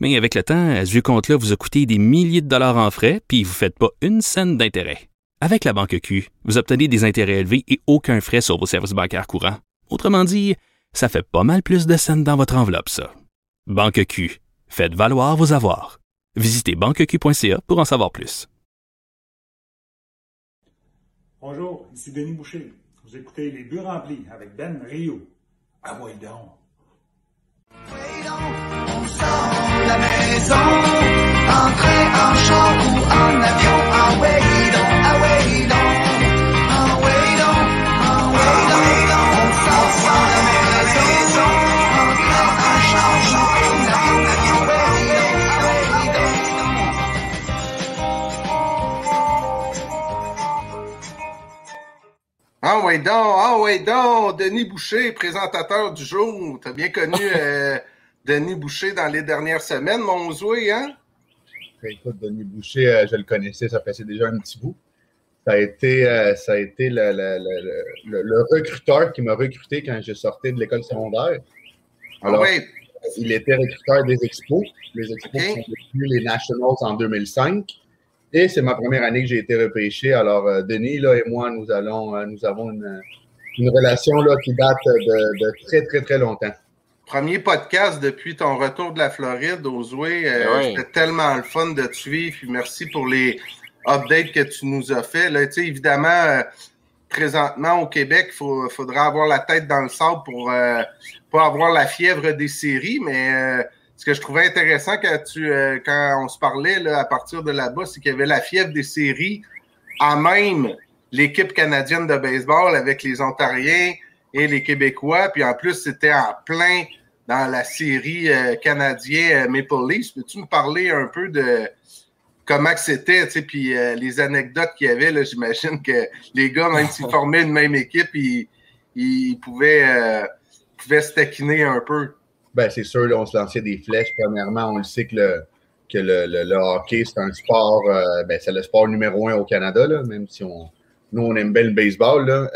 Mais avec le temps, ce vieux compte-là vous a coûté des milliers de dollars en frais, puis vous ne faites pas une scène d'intérêt. Avec la banque Q, vous obtenez des intérêts élevés et aucun frais sur vos services bancaires courants. Autrement dit, ça fait pas mal plus de scènes dans votre enveloppe, ça. Banque Q, faites valoir vos avoirs. Visitez banqueq.ca pour en savoir plus. Bonjour, ici Denis Boucher. Vous écoutez Les Buts remplis avec Ben Rio. Ah ouais donc. Maison, en train, en char ou en avion, en way donc, way donc, en way donc, en way donc, on sort de la maison, en train, en char ou en avion, avion, way donc, way donc. Ouais donc, ouais donc, Denis Boucher, présentateur du jour. T'as bien connu euh, Denis Boucher dans les dernières semaines, mon Zoé, hein? Écoute, Denis Boucher, euh, je le connaissais, ça faisait déjà un petit bout. Ça a été, euh, ça a été le, le- le- le- le recruteur qui m'a recruté quand je sortais de l'école secondaire. Alors, ah ouais, il était recruteur des expos. Les expos sont devenus les Nationals en 2005. Et c'est ma première année que j'ai été repêché. Alors, euh, Denis là, et moi, nous, allons, nous avons une, une relation là, qui date de, de très, très, très longtemps. Premier podcast depuis ton retour de la Floride Zoé. Euh, ouais. C'était tellement le fun de te suivre. Puis merci pour les updates que tu nous as fait. Là, évidemment, euh, présentement au Québec, il faudra avoir la tête dans le sable pour euh, pas avoir la fièvre des séries, mais euh, ce que je trouvais intéressant quand, tu, quand on se parlait là, à partir de là-bas, c'est qu'il y avait la fièvre des séries à même l'équipe canadienne de baseball avec les Ontariens et les Québécois. Puis en plus, c'était en plein dans la série euh, canadienne euh, Maple Leafs. Peux-tu me parler un peu de comment c'était, tu sais, puis euh, les anecdotes qu'il y avait, là, j'imagine que les gars, même s'ils formaient une même équipe, ils, ils pouvaient, euh, pouvaient se taquiner un peu. Ben, c'est sûr, là, on se lançait des flèches. Premièrement, on le sait que le, que le, le- le hockey, c'est un sport, ben, c'est le sport numéro un au Canada, là, même si on, nous, on aime bien le baseball. Là,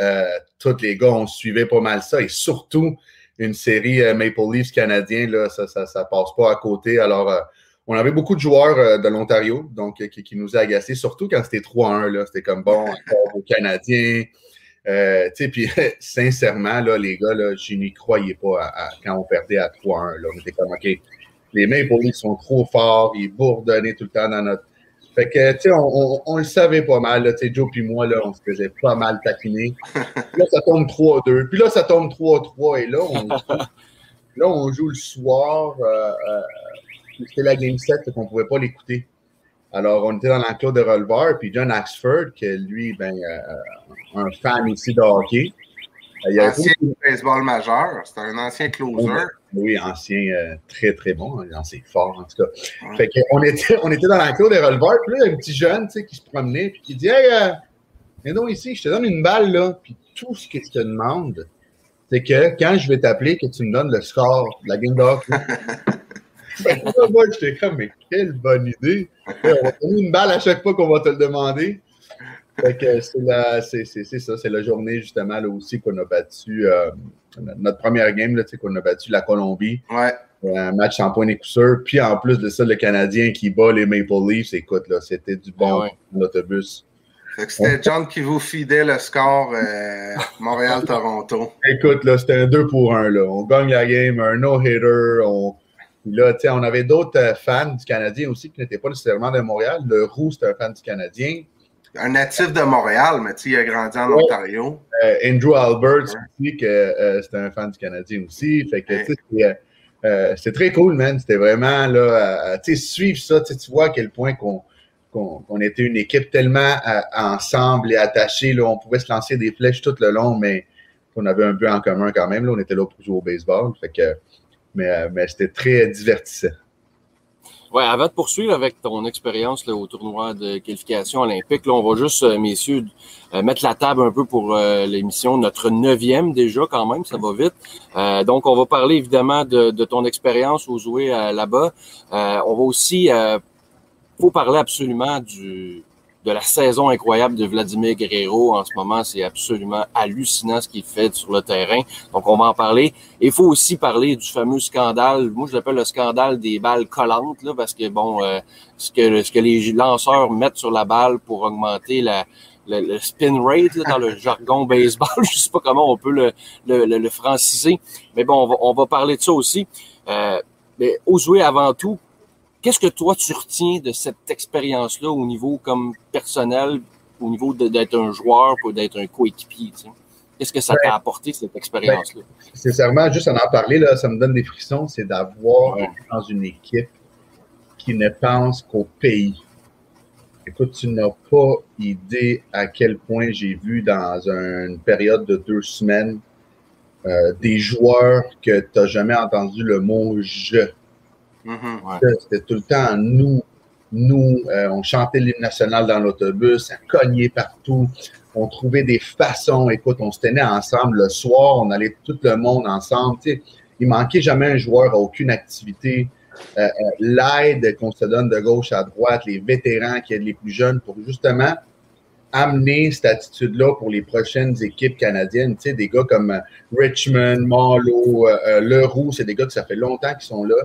tous les gars, on suivait pas mal ça. Et surtout, une série euh, Maple Leafs canadien, là, ça, ça, ça passe pas à côté. Alors, euh, on avait beaucoup de joueurs euh, de l'Ontario, donc qui, nous a agacés, surtout quand c'était 3-1. là. C'était comme bon, encore aux Canadiens. Euh, puis sincèrement, là, les gars, là, je n'y croyais pas quand on perdait à 3-1. Là. On était comme, OK, les Maple Leafs sont trop forts, ils bourdonnaient tout le temps dans notre. Fait que, tu sais, on, on- on le savait pas mal, là, tu sais, Joe puis moi, là, on se faisait pas mal taquiner. Puis là, ça tombe 3-2. Puis là, ça tombe 3-3. Et là, on, là, on joue le soir. euh, euh, c'était la Game 7, fait qu'on pouvait pas l'écouter. Alors, on était dans l'enclos de releveur, puis John Axford, qui est lui, ben, euh, un fan ici de hockey. Il Ancien baseball majeur, c'était un ancien closer. Oui, ancien, euh, très, très bon, hein, ancien fort, en tout cas. Fait qu'on était, on était dans l'enclos des releveurs, puis là, il y a un petit jeune, tu sais, qui se promenait, puis qui dit Hey, euh, viens donc ici, je te donne une balle, là. Puis tout ce que je te demande, c'est que quand je vais t'appeler, que tu me donnes le score de la game d'off. Moi, j'étais comme, mais quelle bonne idée. On va te donner une balle à chaque fois qu'on va te le demander. C'est ça, c'est la journée justement là aussi qu'on a battu euh, notre première game, qu'on a battu la Colombie. Ouais. Un match sans point et coup sûr. Puis en plus de ça, le Canadien qui bat les Maple Leafs, écoute, là, c'était du bon ouais. que C'était John qui vous fidait le score euh, Montréal-Toronto. Écoute, là, c'était un 2 pour 1. Là. On gagne la game, un no-hitter. On... Là, on avait d'autres euh, fans du Canadien aussi qui n'étaient pas nécessairement de Montréal. Le Roux, c'était un fan du Canadien. Un natif de Montréal, mais tu sais, il a grandi en Ouais. Ontario. Euh, Andrew Albert aussi, que euh, c'était un fan du Canadien aussi. Fait que, c'est, euh, très cool, man. C'était vraiment, là, tu sais, suivre ça, tu vois à quel point qu'on, était une équipe tellement euh, ensemble et attachée, là. On pouvait se lancer des flèches tout le long, mais on avait un but en commun quand même, là. On était là pour jouer au baseball. Fait que, mais, mais c'était très divertissant. Ouais, avant de poursuivre avec ton expérience au tournoi de qualification olympique, là, on va juste, euh, messieurs, euh, mettre la table un peu pour euh, l'émission, notre neuvième déjà quand même, ça va vite. Euh, donc, on va parler évidemment de, de ton expérience au jouer là-bas. on va aussi, faut parler absolument du de la saison incroyable de Vladimir Guerrero en ce moment. C'est absolument hallucinant ce qu'il fait sur le terrain. Donc, on va en parler. Il faut aussi parler du fameux scandale. Moi, je l'appelle le scandale des balles collantes, là, parce que, bon, euh, ce, que, ce que les lanceurs mettent sur la balle pour augmenter la, le, spin rate dans le jargon baseball. Je sais pas comment on peut le, le, franciser. Mais bon, on va, on va parler de ça aussi. Euh, mais avant tout, Qu'est-ce que toi, tu retiens de cette expérience-là au niveau comme personnel, au niveau d'être un joueur ou d'être un coéquipier? Qu'est-ce que ça t'a apporté, cette expérience-là? Ben, sincèrement, juste en en parler, là, ça me donne des frissons, c'est d'avoir dans une équipe qui ne pense qu'au pays. Écoute, tu n'as pas idée à quel point j'ai vu dans une période de deux semaines euh, des joueurs que tu n'as jamais entendu le mot je Mm-hmm. C'était tout le temps nous. Nous, euh, on chantait l'hymne national dans l'autobus, ça cognait partout. On trouvait des façons. Écoute, on se tenait ensemble le soir, on allait tout le monde ensemble. Tu sais, il manquait jamais un joueur à aucune activité. Euh, euh, l'aide qu'on se donne de gauche à droite, les vétérans qui aident les plus jeunes pour justement amener cette attitude-là pour les prochaines équipes canadiennes. Tu sais, des gars comme Richmond, Marlowe, Leroux, c'est des gars que ça fait longtemps qu'ils sont là.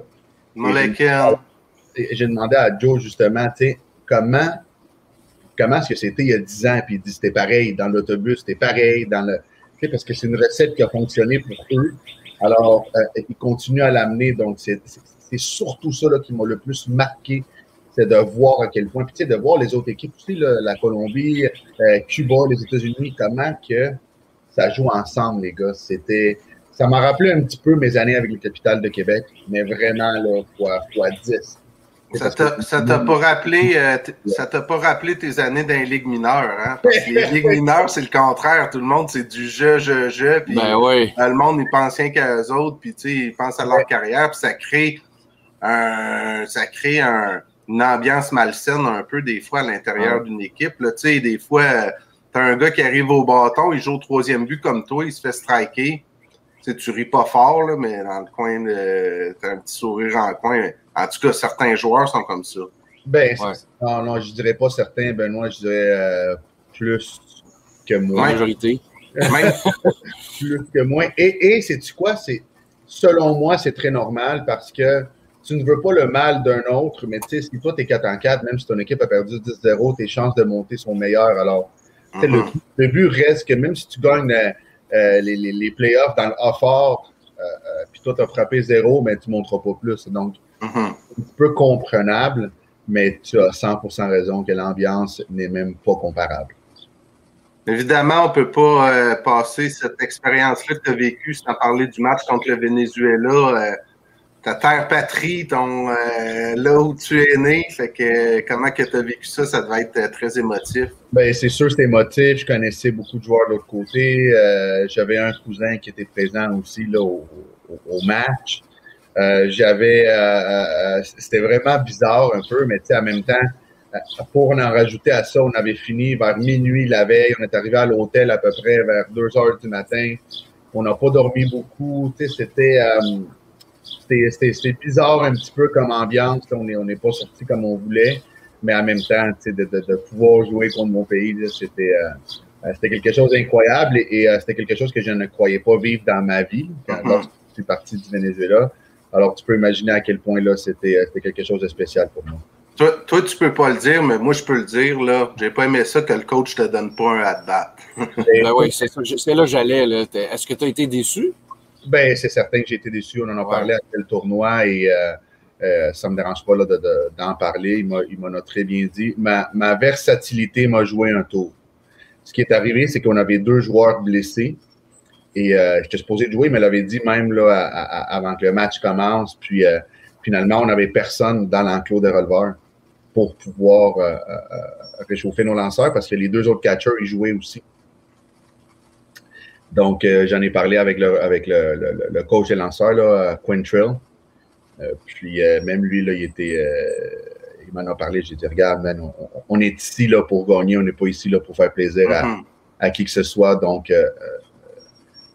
J'ai demandé à Joe justement, tu sais, comment, comment est-ce que c'était il y a 10 ans, puis il dit c'était pareil dans l'autobus, c'était pareil dans le. Tu sais, parce que c'est une recette qui a fonctionné pour eux. Alors, euh, ils continuent à l'amener. Donc, c'est surtout ça là, qui m'a le plus marqué c'est de voir à quel point, puis tu sais, de voir les autres équipes la Colombie, euh, Cuba, les États-Unis, comment que ça joue ensemble, les gars. C'était, ça m'a rappelé un petit peu mes années avec le Capital de Québec, mais vraiment, là, fois, fois 10. Ça t'a pas rappelé, euh, ça t'a pas rappelé tes années dans les ligues mineures, hein? Parce que les ligues mineures, c'est le contraire. Tout le monde, c'est du je, je, je. Puis ben oui. le monde, ils pensent rien qu'à eux autres, puis tu sais, ils pensent à leur carrière, puis ça crée un, ça crée un, une ambiance malsaine un peu des fois à l'intérieur d'une équipe. Là, tu sais, des fois, t'as un gars qui arrive au bâton, il joue au troisième but comme toi, il se fait striker tu, tu ris pas fort, là, mais dans le coin, de, as un petit sourire en coin. En tout cas, certains joueurs sont comme ça. Ben, non, non, je dirais pas certains, Benoît, je dirais euh, plus que moi. La majorité. plus que moi. Et, et sais-tu quoi? C'est, selon moi, c'est très normal parce que tu ne veux pas le mal d'un autre, mais tu sais, si toi, tu es 4 en 4, même si ton équipe a perdu 10-0, tes chances de monter sont meilleures. Alors, le, mm-hmm. le, but reste que même si tu gagnes euh, les, les, les, playoffs dans le A fort, euh, euh, puis toi, tu as frappé zéro, mais tu ne monteras pas plus. Donc, mm-hmm. un peu comprenable, mais tu as 100% raison que l'ambiance n'est même pas comparable. Évidemment, on ne peut pas passer cette expérience-là que tu as vécue sans parler du match contre le Venezuela ta terre patrie, ton euh, là où tu es né. Que comment que tu as vécu ça, ça devait être euh, très émotif. Ben, c'est sûr c'était émotif. Je connaissais beaucoup de joueurs de l'autre côté. Euh, j'avais un cousin qui était présent aussi là, au, match. j'avais c'était vraiment bizarre un peu, mais en même temps, pour en rajouter à ça, on avait fini vers minuit la veille. On est arrivé à l'hôtel à peu près vers 2 heures du matin. On n'a pas dormi beaucoup. C'était c'était bizarre un petit peu comme ambiance. On n'est on pas sorti comme on voulait, mais en même temps, de, de, de, pouvoir jouer contre mon pays, c'était euh, euh, c'était quelque chose d'incroyable et, euh, c'était quelque chose que je ne croyais pas vivre dans ma vie quand mm-hmm. je suis parti du Venezuela. Alors, tu peux imaginer à quel point là, c'était quelque chose de spécial pour moi. Toi, toi, tu peux pas le dire, mais moi, je peux le dire. là. J'ai pas aimé ça que le coach te donne pas un at-bat. ben oui, c'est là j'allais. Est-ce que tu as été déçu? Ben, c'est certain que j'ai été déçu. On en a parlé à quel tournoi et euh, euh, ça ne me dérange pas d'en parler. Il m'en a très bien dit. Ma, ma versatilité m'a joué un tour. Ce qui est arrivé, c'est qu'on avait deux joueurs blessés. Et euh, j'étais supposé jouer, mais l'avait dit même là, avant que le match commence. Puis euh, finalement, on n'avait personne dans l'enclos des releveurs pour pouvoir réchauffer nos lanceurs parce que les deux autres catchers, ils jouaient aussi. Donc, euh, j'en ai parlé avec le, avec le, le, coach et lanceur, là, Quintrill. Euh, puis euh, même lui, là, il était. euh, il m'en a parlé, j'ai dit, regarde, man, on, on- est ici là pour gagner, on n'est pas ici là pour faire plaisir à, Mhm. à qui que ce soit. Donc, euh, euh,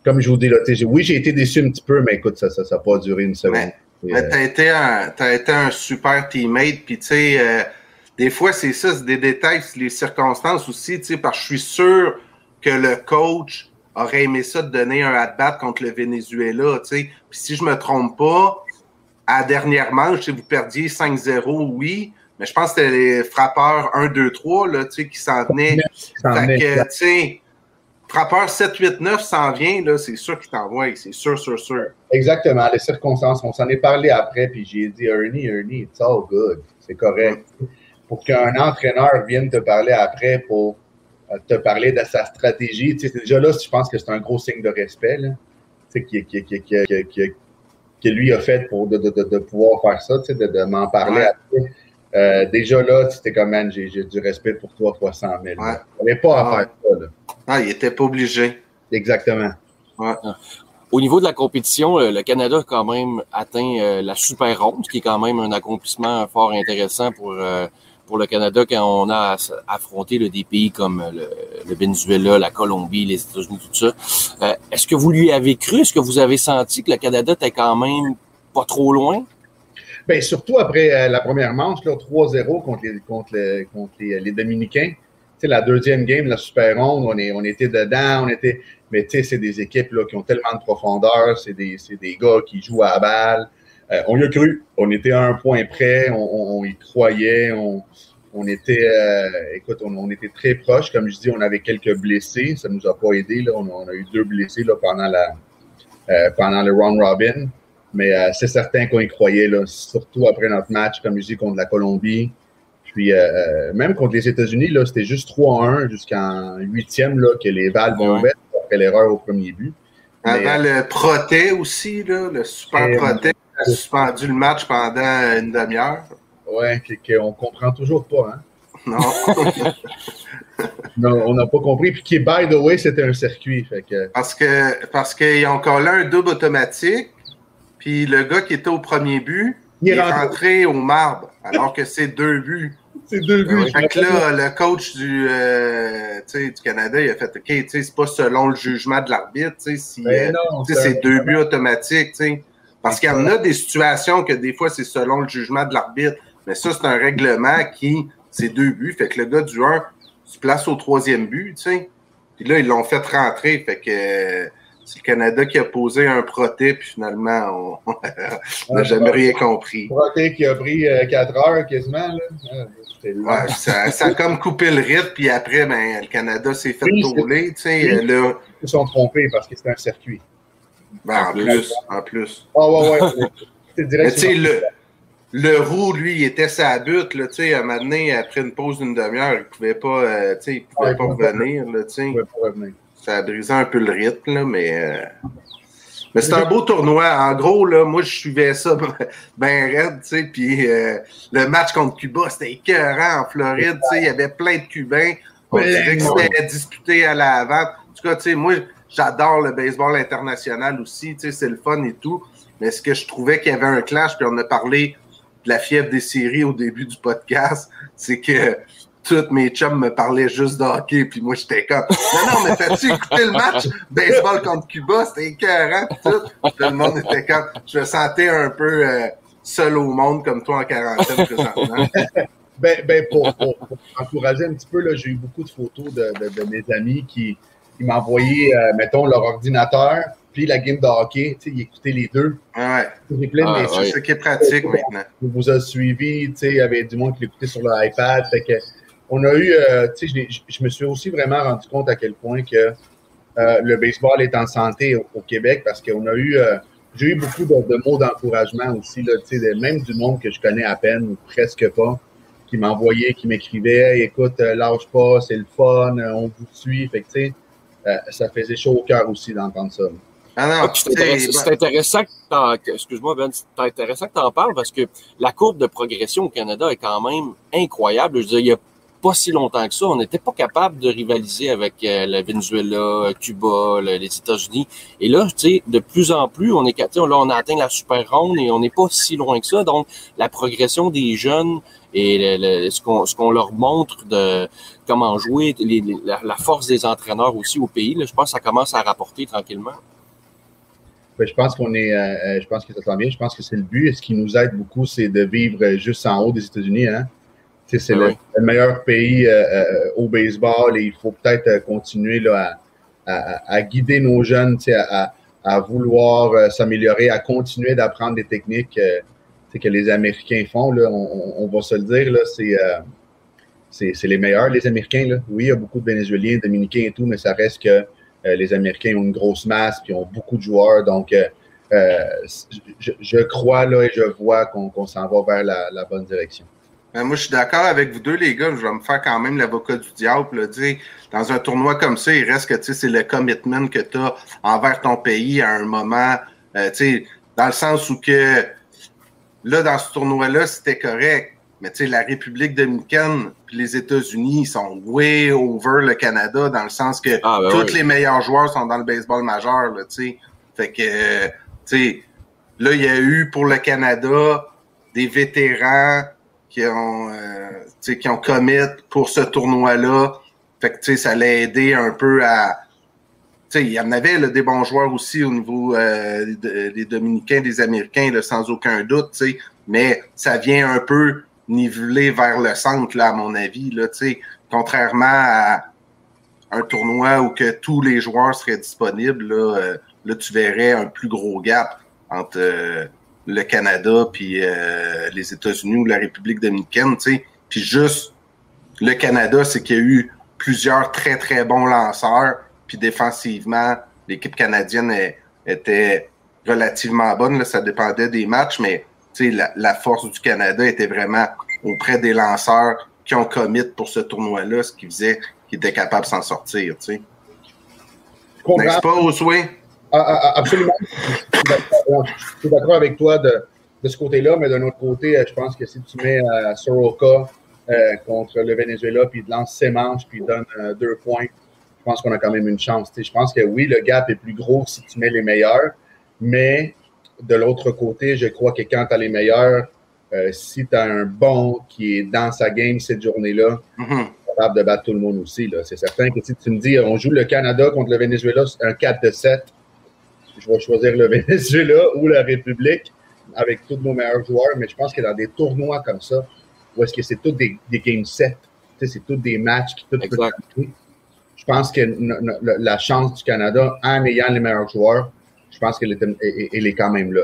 comme je vous dis, là, tu oui, j'ai été déçu un petit peu, mais écoute, ça n'a ça, ça pas duré une seconde. Et, Mais euh, t'as été un, t'as été un super teammate, puis tu sais, euh, des fois c'est ça, c'est des détails, c'est les circonstances aussi, tu sais, parce que je suis sûr que le coach aurait aimé ça de donner un at-bat contre le Venezuela, tu sais. Puis si je me trompe pas, à la dernière manche, si vous perdiez 5-0, oui, mais je pense que c'était les frappeurs 1, 2, 3, là, tu sais, qui s'en venaient. Fait que, tu frappeur 7, 8, 9 s'en vient, là, c'est sûr qu'il t'envoie, c'est sûr, sûr, sûr. Exactement, les circonstances. On s'en est parlé après, puis j'ai dit, Ernie, Ernie, it's all good. C'est correct. Pour qu'un entraîneur vienne te parler après pour te parler de sa stratégie, tu sais, déjà là, je pense que c'est un gros signe de respect, là. Tu sais, qui- qui- qui- qui- qui- qui- que lui a fait pour de, de- de- de pouvoir faire ça, tu sais, de, de m'en parler Ouais. après. Euh, déjà là, c'était comme, man, j'ai j'ai du respect pour toi, fois 100 000. Ouais. On n'est pas à faire ça, là. Ah, il était pas obligé. Exactement. Au niveau de la compétition, euh, le Canada a quand même atteint euh, la super ronde, ce qui est quand même un accomplissement fort intéressant pour, euh, pour le Canada quand on a affronté des pays comme euh, le, Venezuela, la Colombie, les États-Unis, tout ça. Euh, Est-ce que vous lui avez cru? Est-ce que vous avez senti que le Canada était quand même pas trop loin? Ben, surtout après euh, la première manche, là, 3-0 contre les, contre les, contre les, Dominicains. La deuxième game, la super ronde, on, est, on était dedans, on était. Mais tu sais, c'est des équipes là, qui ont tellement de profondeur, c'est des, des gars qui jouent à la balle. Euh, on y a cru. On était à un point près, on, y croyait, on, on était, euh, écoute, on, on était très proche. Comme je dis, on avait quelques blessés, ça nous a pas aidé. Là. On, a, on a eu deux blessés là, pendant, la, euh, pendant le round robin. Mais euh, c'est certain qu'on y croyait, là, surtout après notre match, comme je dis, contre la Colombie. Puis même contre les États-Unis, c'était juste 3-1 jusqu'en huitième que les valves Ouais. ont ouvert après l'erreur au premier but. Mais, Avant le Protet aussi, là, le super Et- Protet a suspendu le match pendant une demi-heure. ouais, qu'on comprend toujours pas. Hein? Non. Non, on n'a pas compris. Puis qui, by the way, c'était un circuit. Fait que, parce que parce qu'ils ont collé un double automatique. Puis le gars qui était au premier but, Il est rentré. rentré au marbre, alors que c'est deux buts. C'est deux buts. Fait que là, le coach du, euh, tu sais, du Canada, il a fait OK, tu sais, c'est pas selon le jugement de l'arbitre, tu sais, si Ben euh, c'est deux buts automatiques, tu sais. Parce qu'il y en a des situations que des fois, c'est selon le jugement de l'arbitre. Mais ça, c'est un règlement qui, c'est deux buts. Fait que le gars du 1 se place au troisième but, tu sais. Puis là, ils l'ont fait rentrer. Fait que euh, c'est le Canada qui a posé un proté, puis finalement, on n'a jamais rien compris. Proté qui a pris 4 heures quasiment. Là. Ouais, ça, ça a comme coupé le rythme, puis après, ben, le Canada s'est fait Oui, tourner, tu sais. Oui. Là, Ils se sont trompés parce que c'était un circuit. ben, en plus. en plus. Ah ouais, ouais. C'est Mais tu sais, directement. le, le roux, lui, il était sa butte, là, tu sais, à un moment donné, après une pause d'une demi-heure, il pouvait pas, euh, tu sais, il pouvait Ouais, pas il pouvait pas. revenir, là, tu sais. On pouvait pas revenir. Ça a brisé un peu le rythme, là, mais... euh, Mais c'est un beau tournoi. En gros, là, moi, je suivais ça bien raide, tu sais, puis euh, le match contre Cuba, c'était écœurant en Floride, tu sais, il y avait plein de Cubains. On dirait que c'était disputé à la vente. En tout cas, tu sais, moi, j'adore le baseball international aussi, tu sais, c'est le fun et tout. Mais ce que je trouvais qu'il y avait un clash, puis on a parlé de la fièvre des séries au début du podcast, c'est que tous mes chums me parlaient juste de hockey, puis moi, j'étais comme, non, non, mais t'as-tu écouté le match? Baseball contre Cuba? C'était écœurant, puis tout. Tout le monde était comme, je me sentais un peu euh, seul au monde, comme toi en quarantaine présentement. Ben, ben pour, pour- pour encourager un petit peu, là, j'ai eu beaucoup de photos de, de- de mes amis qui, qui m'envoyaient, euh, mettons, leur ordinateur, puis la game de hockey. Tu sais, ils écoutaient les deux. Ouais, J'ai plein de Ah, c'est ouais. ce qui est pratique maintenant. vous a suivi, tu sais, il y avait du monde qui l'écoutait sur l'iPad. Fait que, on a eu, euh, tu sais, je, me suis aussi vraiment rendu compte à quel point que euh, le baseball est en santé au, au Québec parce qu'on a eu, euh, j'ai eu beaucoup de, de mots d'encouragement aussi, là, tu sais, même du monde que je connais à peine ou presque pas, qui m'envoyait, qui m'écrivait, Hey, écoute, lâche pas, c'est le fun, on vous suit. Fait que, tu sais, euh, ça faisait chaud au cœur aussi d'entendre ça. Ah non, Ah, c'est intéressant, que t'en- que- excuse-moi Ben, c'est intéressant que tu en parles parce que la courbe de progression au Canada est quand même incroyable. Je veux dire, il y a pas si longtemps que ça, on n'était pas capable de rivaliser avec euh, le Venezuela, Cuba, le- les États-Unis. Et là, tu sais, de plus en plus, on est là, on a atteint la super ronde et on n'est pas si loin que ça. Donc, la progression des jeunes et ce qu'on leur montre de comment jouer, la, la force des entraîneurs aussi au pays, je pense que ça commence à rapporter tranquillement. Ben, je pense qu'on est, euh, euh, je pense que ça bien. Je pense que c'est le but. Et ce qui nous aide beaucoup, c'est de vivre juste en haut des États-Unis. Hein? C'est Ah le, meilleur pays euh, euh, au baseball et il faut peut-être euh, continuer là, à, à- à guider nos jeunes à, vouloir s'améliorer, à continuer d'apprendre des techniques que les Américains font. Là, on, va se le dire, là, c'est, les meilleurs, les Américains. Là. Oui, il y a beaucoup de Vénézuéliens, Dominicains et tout, mais ça reste que euh, les Américains ont une grosse masse puis ont beaucoup de joueurs. Donc, euh, je, je crois là et je vois qu'on, s'en va vers la, la bonne direction. Ben, moi, je suis d'accord avec vous deux, les gars. Je vais me faire quand même l'avocat du diable. Là, dans un tournoi comme ça, il reste que tu sais, c'est le commitment que tu as envers ton pays à un moment. euh, tu sais, dans le sens où que là, dans ce tournoi-là, c'était correct. Mais tu sais, la République dominicaine puis les États-Unis, ils sont way over le Canada dans le sens que Ah, ben tous oui. les meilleurs joueurs sont dans le baseball majeur. Là, tu sais. fait que, tu sais, là, il y a eu pour le Canada des vétérans qui ont, euh, qui ont commit pour ce tournoi-là. Fait que, tu sais, ça l'a aidé un peu à. Tu sais, il y en avait des bons joueurs aussi au niveau euh, de- des Dominicains, des Américains, sans aucun doute, tu sais. Mais ça vient un peu niveler vers le centre, là, à mon avis, là, tu sais. Contrairement à un tournoi où que tous les joueurs seraient disponibles, là, euh, là tu verrais un plus gros gap entre euh, le Canada puis euh, les États-Unis ou la République dominicaine, tu sais. Puis juste le Canada, c'est qu'il y a eu plusieurs très très bons lanceurs, puis défensivement, l'équipe canadienne était relativement bonne, là, ça dépendait des matchs, mais tu sais, la, la force du Canada était vraiment auprès des lanceurs qui ont commit pour ce tournoi-là, ce qui faisait qu'ils étaient capables de s'en sortir. N'est-ce pas, Osway? Ah, ah, ah, absolument. Je suis d'accord- avec toi de, de ce côté-là, mais d'un autre côté, euh, je pense que si tu mets euh, Soroka euh, contre le Venezuela, puis il lance ses manches, puis il donne euh, deux points, je pense qu'on a quand même une chance. Je pense que oui, le gap est plus gros si tu mets les meilleurs, mais de l'autre côté, je crois que quand tu as les meilleurs, si tu as un bon qui est dans sa game cette journée-là, Mhm. capable de battre tout le monde aussi. C'est certain que si tu me dis, on joue le Canada contre le Venezuela, c'est un 4 de 7, je vais choisir le Venezuela ou la République avec tous nos meilleurs joueurs, mais je pense que dans des tournois comme ça, où est-ce que c'est tous des, des game 7, tu sais, c'est tous des matchs qui tout peuvent Exact. changer, je pense que la chance du Canada, en ayant les meilleurs joueurs, je pense qu'elle est, elle- elle est quand même là.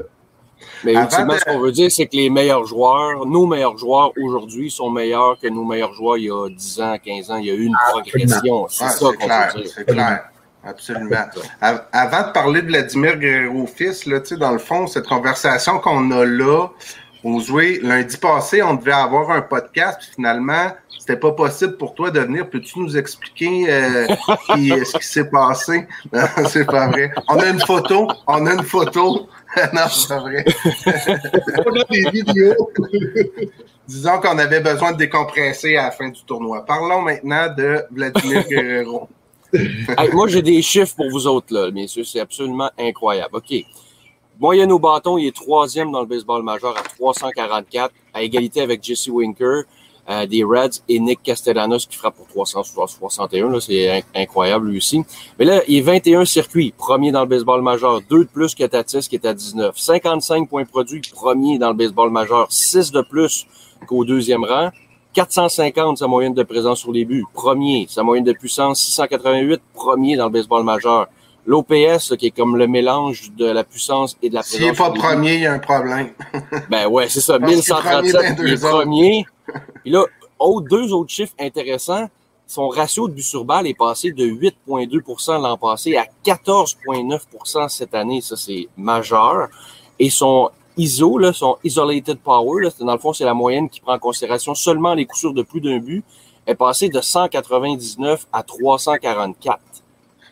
Mais Avant ultimement, de- ce qu'on veut dire, c'est que les meilleurs joueurs, nos meilleurs joueurs aujourd'hui sont meilleurs que nos meilleurs joueurs il y a 10 ans, 15 ans. Il y a eu une progression. C'est ça qu'on veut dire. c'est clair. Absolument. Av- Avant de parler de Vladimir Guerrero-Fils, là, tu sais, dans le fond, cette conversation qu'on a là, jouer, lundi passé, on devait avoir un podcast, puis finalement, c'était pas possible pour toi de venir. Peux-tu nous expliquer euh, qui- ce qui s'est passé? Non, c'est pas vrai. On a une photo. On a une photo. non, c'est pas vrai. On a des vidéos. Disons qu'on avait besoin de décompresser à la fin du tournoi. Parlons maintenant de Vladimir Guerrero. Moi, j'ai des chiffres pour vous autres, là, messieurs. C'est absolument incroyable. OK. Moyenne au bâton, il est troisième dans le baseball majeur à 344, à égalité avec Jesse Winker, euh, des Reds et Nick Castellanos qui frappe pour 361. là, C'est in- incroyable lui aussi. Mais là, il est 21 circuits, premier dans le baseball majeur, deux de plus que Tatis qui est à 19. 55 points produits, premier dans le baseball majeur, 6 de plus qu'au deuxième rang. 450, sa moyenne de présence sur les buts, premier. Sa moyenne de puissance, 688, premier dans le baseball majeur. L'OPS, qui est comme le mélange de la puissance et de la présence. S'il n'est pas premier, il y a un problème. Ben ouais, c'est ça. Parce qu'il est premier 1137, dans il est premier. Puis là, autre- deux autres chiffres intéressants. Son ratio de but sur balle est passé de 8,2 l'an passé à 14,9% cette année. Ça, c'est majeur. Et son ISO, là, son Isolated Power, là, c'est- dans le fond, c'est la moyenne qui prend en considération seulement les coups sûrs de plus d'un but, est passé de 199 à 344.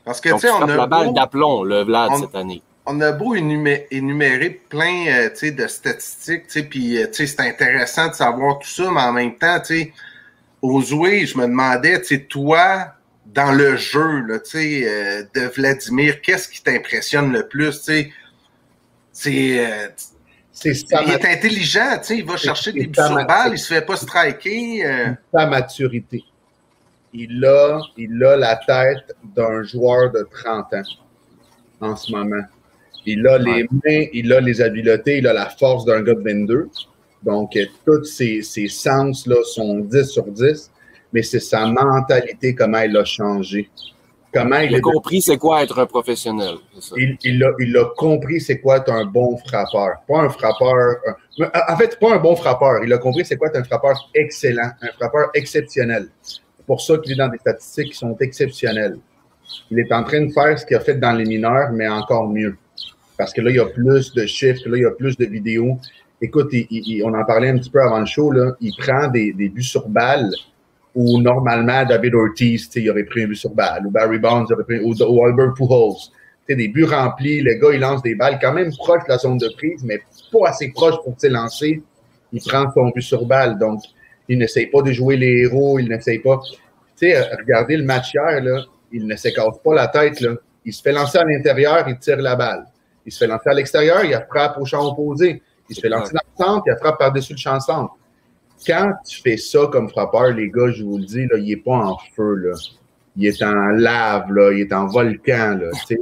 Parce que, Donc, tu sais, on a la balle beau- d'aplomb, le Vlad, on- cette année. on a beau énumé- énumérer plein euh, de statistiques, puis euh, tu sais, c'est intéressant de savoir tout ça, mais en même temps, tu sais, aux jouets, je me demandais, tu sais, toi, dans le jeu, là, tu sais, euh, de Vladimir, qu'est-ce qui t'impressionne le plus, tu sais? C'est. euh, C'est il est intelligent, tu sais, il va chercher des buts sur balle, il se fait pas striker. euh, sa maturité. Il a, il a la tête d'un joueur de 30 ans en ce moment. Il a les mains, il a les habiletés, il a la force d'un gars de 22. Donc, euh, tous ses, ses sens là, sont 10 sur 10, mais c'est sa mentalité, comment il a changé. Comment il, Il a compris c'est quoi être un professionnel. ça. il, il a, il a compris c'est quoi être un bon frappeur. Pas un frappeur. un- en fait, pas un bon frappeur. Il a compris c'est quoi être un frappeur excellent, un frappeur exceptionnel. C'est pour ça qu'il est dans des statistiques qui sont exceptionnelles. Il est en train de faire ce qu'il a fait dans les mineurs, mais encore mieux. Parce que là, il y a plus de chiffres, là, il y a plus de vidéos. Écoute, on en parlait un petit peu avant le show, là. Il prend des, des buts sur balle où normalement David Ortiz, il aurait pris un but sur balle, ou Barry Bonds aurait pris, ou, ou Albert Pujols. Des buts remplis, le gars, il lance des balles quand même proche de la zone de prise, mais pas assez proche pour sais, lancer. Il prend son but sur balle. Donc, il n'essaye pas de jouer les héros, il n'essaye pas. Tu sais, regardez le match hier, là, il ne se casse pas la tête, là. Il se fait lancer à l'intérieur, il tire la balle. Il se fait lancer à l'extérieur, il frappe au champ opposé. Il se fait lancer dans le centre, il frappe par-dessus le champ centre. Quand tu fais ça comme frappeur, les gars, je vous le dis, là, il n'est pas en feu. Là. Il est en lave, là, il est en volcan. Là, tu sais.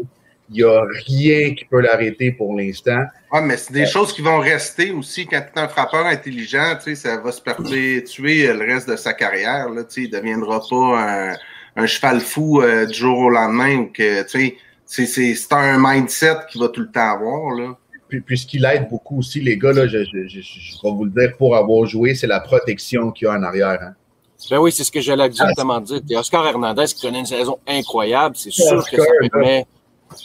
il n'y a rien qui peut l'arrêter pour l'instant. Ouais, mais c'est des choses qui vont rester aussi quand tu es un frappeur intelligent, tu sais, ça va se perpétuer le reste de sa carrière. Là, il ne deviendra pas un, un cheval fou euh, du jour au lendemain. ou Que, tu sais, c'est, c'est, c'est un mindset qu'il va tout le temps avoir. Là. Puis, puis ce qui l'aide beaucoup aussi, les gars, là, je, je, je, je vais vous le dire, pour avoir joué, c'est la protection qu'il y a en arrière. Hein. Ben oui, c'est ce que j'allais exactement dire. Et Oscar Hernandez qui connaît une saison incroyable, c'est sûr que ça permet,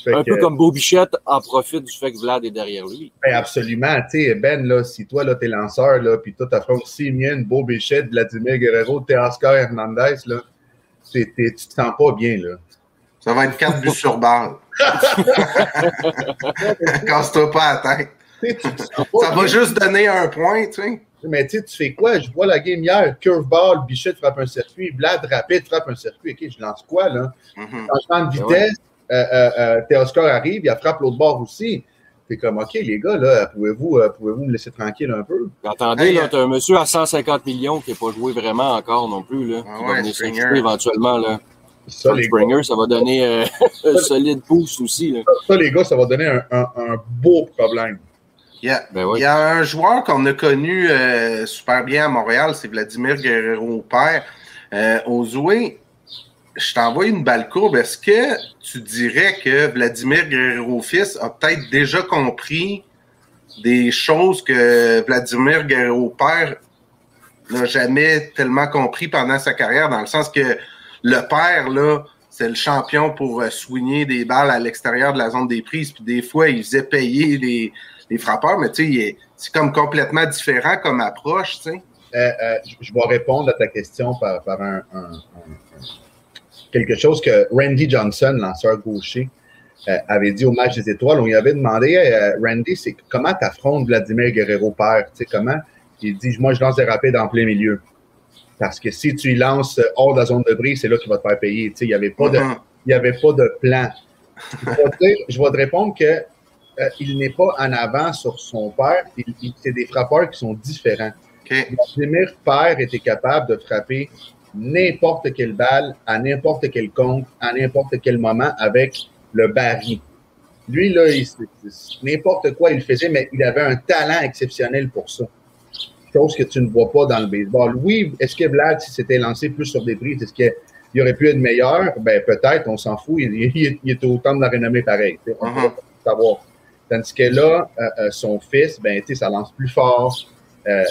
Fait un que, peu comme Beau Bichette, en profite du fait que Vlad est derrière lui. ben, absolument. Tu sais, Ben, là, si toi, là, t'es lanceur, là, puis toi, t'affrontes Simien, Beau Bichette, Vladimir Guerrero, t'es Oscar Hernandez, là, t'es- tu te sens pas bien, là. Ça va être 4 buts sur balle. Casse-toi pas la tête. Ça va juste donner un point, tu sais. Mais tu sais, tu fais quoi? Je vois la game hier, curveball, Bichette frappe un circuit, Vlad rapide frappe un circuit. OK, je lance quoi, là? Mhm. Changement de vitesse, euh, euh, euh, Teoscar arrive, il frappe l'autre bord aussi. T'es comme, OK, les gars, là, pouvez-vous euh, pouvez-vous me laisser tranquille un peu? Attendez, Hey, là, t'as un monsieur à 150 millions qui n'a pas joué vraiment encore non plus, là. Ah qui ouais, va venir éventuellement, là. Ça, les gars, Springer, ça va donner euh, un solide pouce aussi, là. ça, les gars, ça va donner un, un- un beau problème. Il y, a, Ben oui. il y a un joueur qu'on a connu euh, super bien à Montréal, c'est Vladimir Guerrero père. Euh, au Zoué, je t'envoie une balle courbe. Est-ce que tu dirais que Vladimir Guerrero fils a peut-être déjà compris des choses que Vladimir Guerrero père n'a jamais tellement compris pendant sa carrière, dans le sens que le père, là, c'est le champion pour euh, soigner des balles à l'extérieur de la zone des prises. Puis des fois, il faisait payer les, frappeurs, mais tu sais, c'est comme complètement différent comme approche, tu sais. Euh, euh, je- vais répondre à ta question par, un, quelque chose que Randy Johnson, lanceur gaucher, avait dit au match des étoiles. On lui avait demandé, Randy, c'est comment tu affrontes Vladimir Guerrero père? Tu sais, comment? Il dit, moi, je lance des rapides en plein milieu. Parce que si tu lances hors de la zone de brise, c'est là qu'il va te faire payer. Il n'y avait pas de, Mhm. n'y avait pas de plan. Je vais te, répondre que euh, il n'est pas en avant sur son père. Il- il- c'est des frappeurs qui sont différents. OK. Vladimir Père était capable de frapper n'importe quelle balle, à n'importe quel compte, à n'importe quel moment avec le baril. Lui, là, n'importe quoi il faisait, mais il avait un talent exceptionnel pour ça. Chose que tu ne vois pas dans le baseball. Oui, est-ce que Vlad, si c'était lancé plus sur des prises, est-ce qu'il aurait pu être meilleur? Ben, peut-être, on s'en fout. Il, il- il était autant de la renommée pareil. On peut pas savoir. Tandis que là, euh, euh, son fils, ben, tu sais, ça lance plus fort. Euh,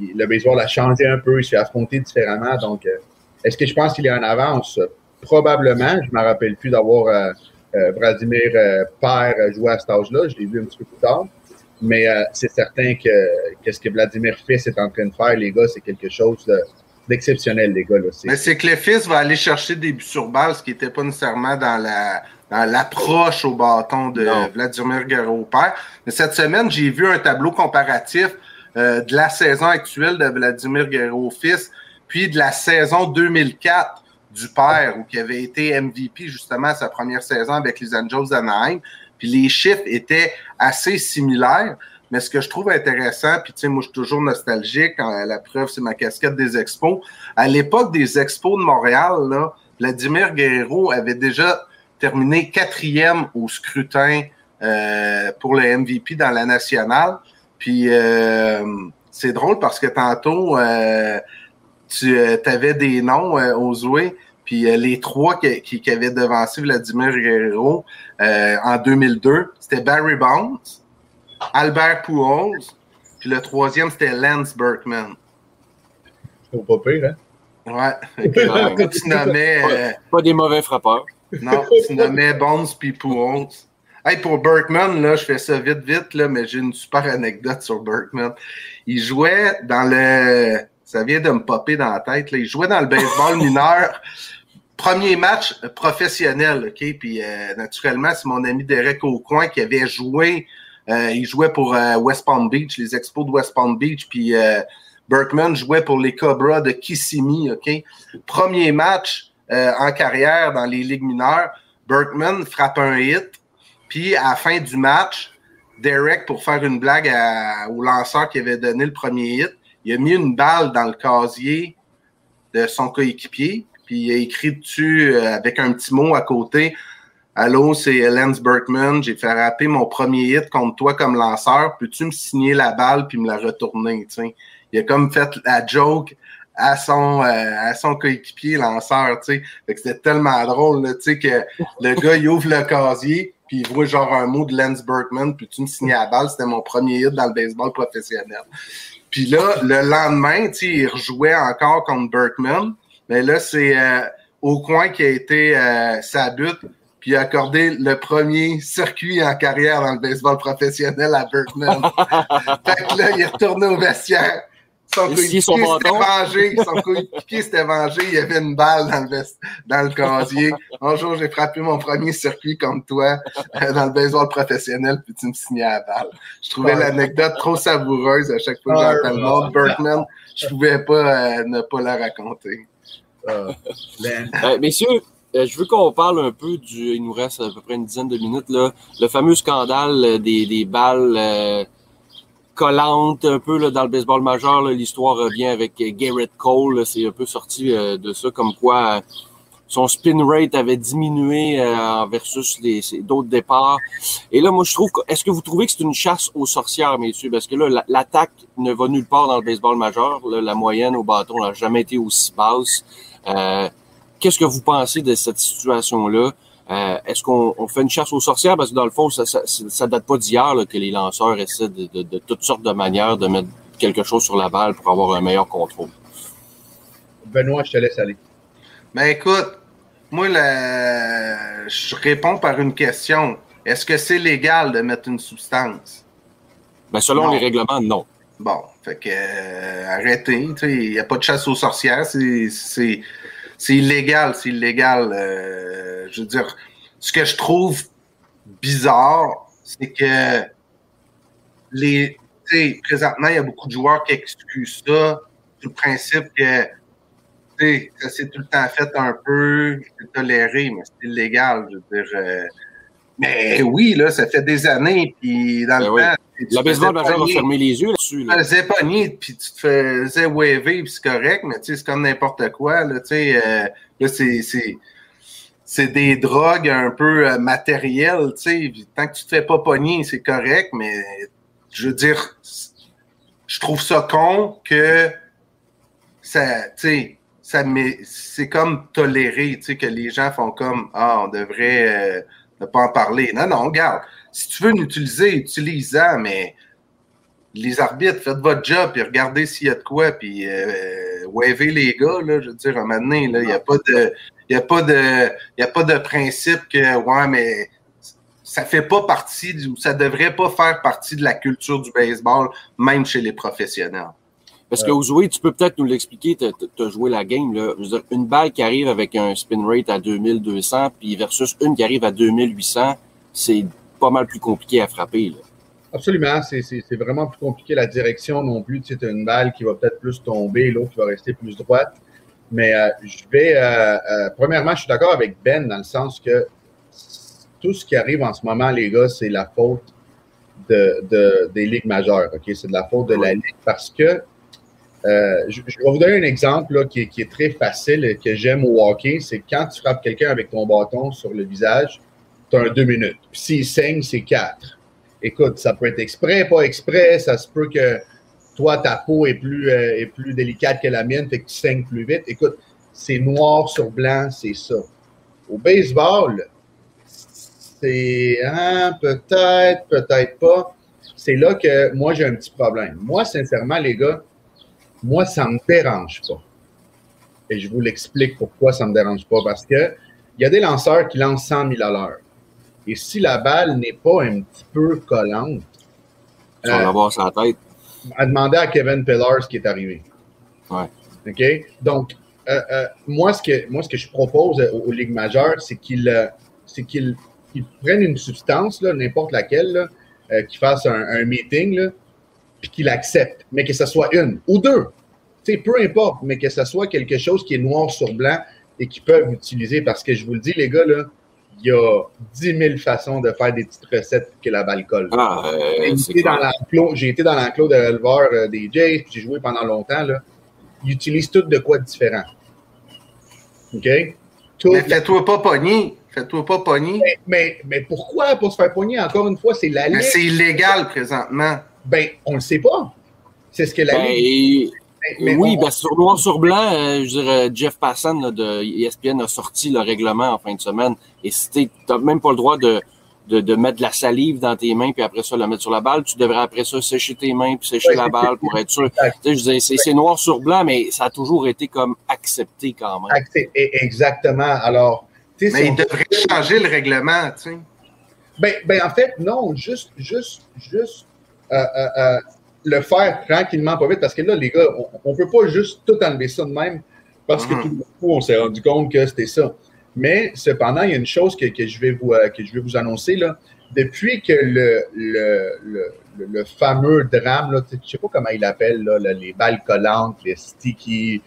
il- le baseball a changé un peu, il s'est affronté différemment. Donc, est-ce que je pense qu'il est en avance? Probablement. Je ne me rappelle plus d'avoir Vladimir Père joué à cet âge-là. Je l'ai vu un petit peu plus tard. Mais euh, c'est certain que, que ce que Vladimir Fils est en train de faire, les gars, c'est quelque chose de- d'exceptionnel, les gars. Là. Mais c'est que le fils va aller chercher des buts sur balle, ce qui n'était pas nécessairement dans la dans l'approche au bâton de Non. Vladimir Guerrero père. Mais cette semaine, j'ai vu un tableau comparatif euh, de la saison actuelle de Vladimir Guerrero fils. puis de la saison 2004 du père, où il avait été MVP justement à sa première saison avec les Angels d'Anaheim. Les chiffres étaient assez similaires. Mais ce que je trouve intéressant, puis tu sais, moi je suis toujours nostalgique, hein, la preuve c'est ma casquette des expos. À l'époque des expos de Montréal, Vladimir Guerrero avait déjà terminé quatrième au scrutin euh, pour le MVP dans la nationale. Puis euh, c'est drôle parce que tantôt, euh, tu avais des noms aux. Puis les trois qui, qui, avaient devancé Vladimir Guerrero en 2002, c'était Barry Bonds, Albert Pujols, puis le troisième, c'était Lance Berkman. C'est pas pire, hein? Ouais. Écoute, tu nommais... Pas, pas, des mauvais frappeurs. Non, tu nommais Bonds puis Pujols. Hey, pour Berkman, là, je fais ça vite, vite, là, mais j'ai une super anecdote sur Berkman. Il jouait dans le. Ça vient de me popper dans la tête. Là. Il jouait dans le baseball mineur. Premier match professionnel, OK? Puis euh, naturellement, c'est mon ami Derek Aucoin qui avait joué. Euh, il jouait pour euh, West Palm Beach, les Expos de West Palm Beach. Puis Berkman jouait pour les Cobras de Kissimmee, OK? Premier match en carrière dans les ligues mineures. Berkman frappe un hit puis à la fin du match, Derek, pour faire une blague au lanceur qui avait donné le premier hit, il a mis une balle dans le casier de son coéquipier, puis il a écrit dessus euh, avec un petit mot à côté. Allô, c'est Lance Berkman, j'ai fait rapper mon premier hit contre toi comme lanceur. Peux-tu me signer la balle puis me la retourner? Il a comme fait la joke à son euh, à son coéquipier lanceur. C'était tellement drôle, que le gars, il ouvre le casier, puis il voit genre un mot de Lance Berkman, puis tu me signes à la balle, c'était mon premier hit dans le baseball professionnel. Puis là, le lendemain, tu sais, il rejouait encore contre Berkman, mais là, c'est euh, au coin qui a été euh, sa butte, puis il a accordé le premier circuit en carrière dans le baseball professionnel à Berkman. fait que là, il est retourné au vestiaire. Son coéquipier s'était vengé. Son coéquipier s'était vengé. Il y avait une balle dans le, dans le casier. Bonjour, j'ai frappé mon premier circuit comme toi euh, dans le baseball professionnel, puis tu me signais à la balle. Je trouvais l'anecdote trop savoureuse à chaque fois que j'entends le nom de Berkman. Je pouvais pas euh, ne pas la raconter. Euh, messieurs, je veux qu'on parle un peu du. Il nous reste à peu près une dizaine de minutes, là. Le fameux scandale des, des balles collante un peu là, dans le baseball majeur. L'histoire revient avec Garrett Cole. C'est un peu sorti euh, de ça, comme quoi euh, son spin rate avait diminué euh, versus d'autres départs. Et là, moi, je trouve est-ce que vous trouvez que c'est une chasse aux sorcières, messieurs? Parce que là, l'attaque ne va nulle part dans le baseball majeur. la moyenne au bâton n'a jamais été aussi basse. Qu'est-ce que vous pensez de cette situation-là? Euh, est-ce qu'on fait une chasse aux sorcières? Parce que dans le fond, ça, ça, date pas d'hier que les lanceurs essaient de, toutes sortes de manières de mettre quelque chose sur la balle pour avoir un meilleur contrôle. Benoît, je te laisse aller. Ben écoute, moi, je réponds par une question. Est-ce que c'est légal de mettre une substance? Ben, selon les règlements, non. Bon, fait que euh, arrêtez. Il n'y a pas de chasse aux sorcières. C'est c'est illégal, c'est illégal. Euh, je veux dire, ce que je trouve bizarre, c'est que les, présentement, il y a beaucoup de joueurs qui excusent ça du principe que ça s'est tout le temps fait un peu, toléré, mais c'est illégal. Je veux dire, euh, mais oui, là, ça fait des années, puis dans le ben temps. La baseball va fermer les yeux là-dessus. Tu te faisais pogner, puis tu te faisais waver, puis c'est correct, mais tu sais, c'est comme n'importe quoi, là, tu sais. Euh, là, c'est c'est des drogues un peu euh, matérielles, tu sais. Tant que tu te fais pas pogner, c'est correct, mais je veux dire, je trouve ça con que ça, tu sais, ça c'est comme toléré, tu sais, que les gens font comme, ah, on devrait euh, pas en parler. Non, non, regarde, si tu veux l'utiliser, utilise-en, mais les arbitres, faites votre job, puis regardez s'il y a de quoi, puis euh, les gars, là, je veux dire, à un moment donné, il n'y a pas de. A pas de. Principe que ouais, mais ça fait pas partie du, ça devrait pas faire partie de la culture du baseball, même chez les professionnels. Parce que jouer, tu peux peut-être nous l'expliquer, tu as joué la game. Là. Je veux dire, une balle qui arrive avec un spin rate à 2200, puis versus une qui arrive à 2800, c'est pas mal plus compliqué à frapper. Là. Absolument, c'est vraiment plus compliqué la direction non plus. Tu sais, as une balle qui va peut-être plus tomber, l'autre qui va rester plus droite. Mais euh, je vais. euh, euh, premièrement, je suis d'accord avec Ben dans le sens que tout ce qui arrive en ce moment, les gars, c'est la faute de, de- des ligues majeures. ok? C'est de la faute de la ligue parce que euh, je, vais vous donner un exemple qui, est, très facile et que j'aime au hockey. C'est quand tu frappes quelqu'un avec ton bâton sur le visage, tu as un deux minutes. S'il saigne, c'est quatre. Écoute, ça peut être exprès, pas exprès. Ça se peut que toi, ta peau est plus, euh, est plus délicate que la mienne, fait que tu saignes plus vite. Écoute, c'est noir sur blanc, c'est ça. Au baseball, c'est hein, peut-être, peut-être pas. C'est là que moi, j'ai un petit problème. Moi, sincèrement, les gars, moi, ça me dérange pas. Et je vous l'explique pourquoi ça me dérange pas. Parce que il y a des lanceurs qui lancent 100 000 à l'heure. Et si la balle n'est pas un petit peu collante, Tu vas euh, l'avoir sur la tête. à demander à Kevin Pillar ce qui est arrivé. Ouais. OK? Donc, euh, euh, moi, ce que, moi, ce que je propose aux, aux ligues majeures, c'est qu'ils euh, prennent une substance, n'importe laquelle, euh, qu'ils fassent un, un meeting, là, puis qu'ils l'acceptent, mais que ce soit une ou deux. Tu sais, peu importe, mais que ce soit quelque chose qui est noir sur blanc et qu'ils peuvent utiliser. Parce que je vous le dis, les gars, là, il y a 10 000 façons de faire des petites recettes pour que la balle colle. Ah, euh, J'ai été dans l'enclos- J'ai été dans l'enclos de l'éleveur euh, des Jays, puis j'ai joué pendant longtemps. Là. Ils utilisent tout de quoi de différent. OK? Tout- Mais fais-toi pas pogner. Fais-toi pas pogner. mais, mais, mais pourquoi pour se faire pogner? Encore une fois, c'est la Mais ligue. c'est illégal présentement. Ben, on ne le sait pas. C'est ce que la Ben, ligue. mais oui, on- ben, sur noir sur blanc, euh, je dirais, Jeff Passan là, de ESPN a sorti le règlement en fin de semaine. Et si tu n'as même pas le droit de, de, de mettre de la salive dans tes mains puis après ça le mettre sur la balle, tu devrais après ça sécher tes mains puis sécher Ouais, la balle pour être sûr. Exact. Tu sais, je disais, c'est noir sur blanc, mais ça a toujours été comme accepté quand même. Exactement. Alors, tu sais, Mais si il devrait changer le règlement, tu sais. Ben, ben, en fait, non, juste, juste, juste le faire tranquillement, pas vite, parce que là, les gars, on ne peut pas juste tout enlever ça de même, parce que Mhm. tout d'un coup, on s'est rendu compte que c'était ça. Mais cependant, il y a une chose que, que je, vais vous, euh, que je vais vous annoncer, là. Depuis que le, le, le, le- le fameux drame, là, je ne sais pas comment il l'appelle, les balles collantes, les sticky,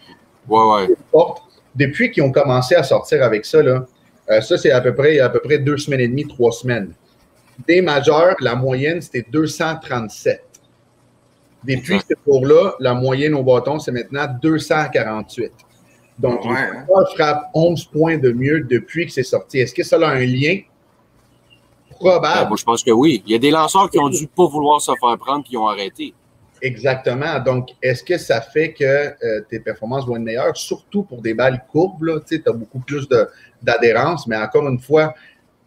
Ouais, ouais. porte, depuis qu'ils ont commencé à sortir avec ça, là, euh, ça, c'est à peu près à peu près deux semaines et demie, trois semaines. Des majeurs, la moyenne, c'était 237. Depuis ce cours-là, la moyenne au bâton, c'est maintenant 248. Donc, Ouais, les frappent 11 points de mieux depuis que c'est sorti. Est-ce que ça a un lien? Ben, Probable. moi, je pense que oui. Il y a des lanceurs qui ont dû pas vouloir se faire prendre qui ont arrêté. Exactement. Donc, est-ce que ça fait que euh, tes performances vont être meilleures, surtout pour des balles courbes? Tu as beaucoup plus d'adhérence, mais encore une fois,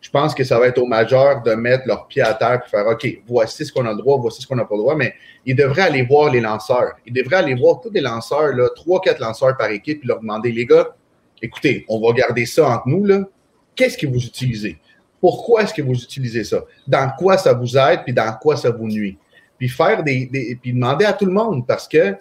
je pense que ça va être aux majeurs de mettre leurs pieds à terre et faire OK, voici ce qu'on a le droit, voici ce qu'on n'a pas le droit, mais ils devraient aller voir les lanceurs. Ils devraient aller voir tous les lanceurs, trois, quatre lanceurs par équipe, et leur demander les gars, écoutez, on va garder ça entre nous, là. Qu'est-ce que vous utilisez? Pourquoi est-ce que vous utilisez ça? Dans quoi ça vous aide, puis dans quoi ça vous nuit? Puis faire des, puis demander à tout le monde, parce que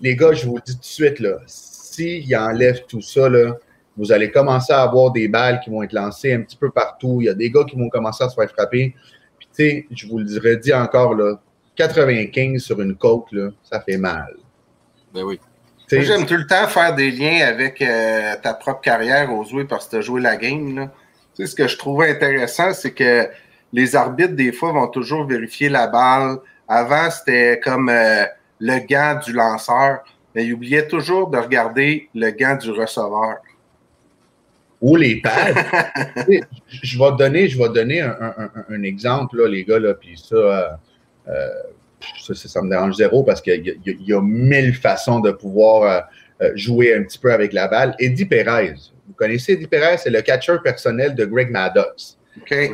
les gars, je vous le dis tout de suite, s'ils enlèvent tout ça, là, vous allez commencer à avoir des balles qui vont être lancées un petit peu partout. Il y a des gars qui vont commencer à se faire frapper. Puis, tu sais, je vous le redis encore, là, 95 sur une côte, là, ça fait mal. Ben oui. J'aime tout le temps faire des liens avec euh, ta propre carrière aux jouer parce que tu as joué la game. Là. Tu sais, ce que je trouvais intéressant, c'est que les arbitres, des fois, vont toujours vérifier la balle. Avant, c'était comme euh, le gant du lanceur, mais ils oubliaient toujours de regarder le gant du receveur. Ou les pads. Je vais te donner, je vais donner un, un- un- un exemple, là, les gars, là, puis ça, euh, euh, ça, ça, me dérange zéro parce qu'il y, a- il y a mille façons de pouvoir euh, jouer un petit peu avec la balle. Eddie Perez, vous connaissez Eddie Perez, c'est le catcher personnel de Greg Maddox OK?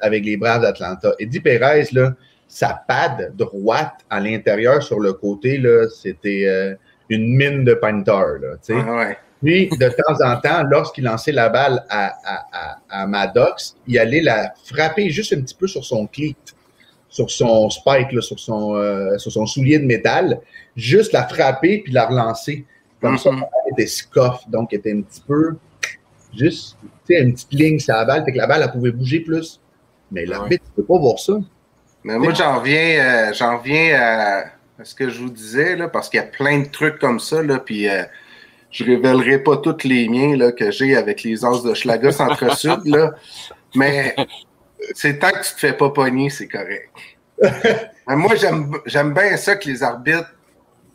avec les Braves d'Atlanta. Eddie Perez, là, sa pad droite à l'intérieur sur le côté, là, c'était euh, une mine de Panther. Là, tu sais. Ah ouais. Puis, de temps en temps, lorsqu'il lançait la balle à, à, à, à Maddox, il allait la frapper juste un petit peu sur son cleat, sur son spike, là, sur, son, euh, sur son soulier de métal, juste la frapper puis la relancer. Comme ça, la balle était scoff, donc elle était un petit peu juste, tu sais, une petite ligne sur la balle, fait que la balle, elle pouvait bouger plus. Mais l'arbitre, ne peut pas voir ça. Mais moi, j'en reviens, euh, j'en reviens à, à ce que je vous disais, là, parce qu'il y a plein de trucs comme ça, là, puis euh, je révélerai pas tous les miens là, que j'ai avec les As de Schlager Centre-Sud, là, mais c'est tant que tu te fais pas pogner, c'est correct. Mais moi, j'aime bien ça que les arbitres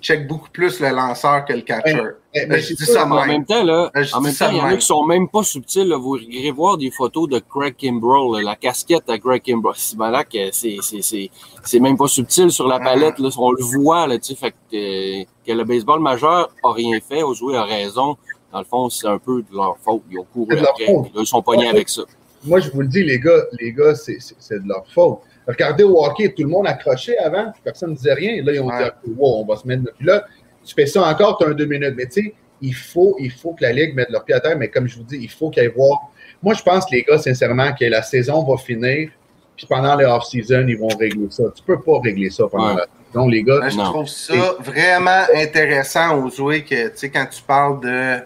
checkent beaucoup plus le lanceur que le catcher. Mais je c'est dis ça, En même. temps, là, Je en dis même ça temps, il y en a qui sont même pas subtils. Là. Vous irez voir des photos de Craig Kimbrell, là, la casquette à Craig Kimbrell. C'est ben là que c'est, c'est, c'est, c'est même pas subtil sur la palette. Là. On le voit, là, tu sais, fait que, euh, que le baseball majeur a rien fait, a joué a raison. Dans le fond, c'est un peu de leur faute. Ils ont couru après. ils sont pognés avec ça. Moi, je vous le dis, les gars, les gars, c'est de leur faute. Regardez au hockey, tout le monde accrochait avant, puis personne ne disait rien. Là, ils ont Ouais. dit, wow, on va se mettre. Puis là, tu fais ça encore, tu as un deux minutes. Mais tu sais, il faut, il faut que la Ligue mette leur pied à terre. Mais comme je vous dis, il faut qu'ils voir. Moi, je pense, les gars, sincèrement, que la saison va finir, puis pendant les off-season, ils vont régler ça. Tu peux pas régler ça pendant Ouais. la saison, les gars. Je Non. trouve ça vraiment intéressant aux jouets que, tu sais, quand tu parles de,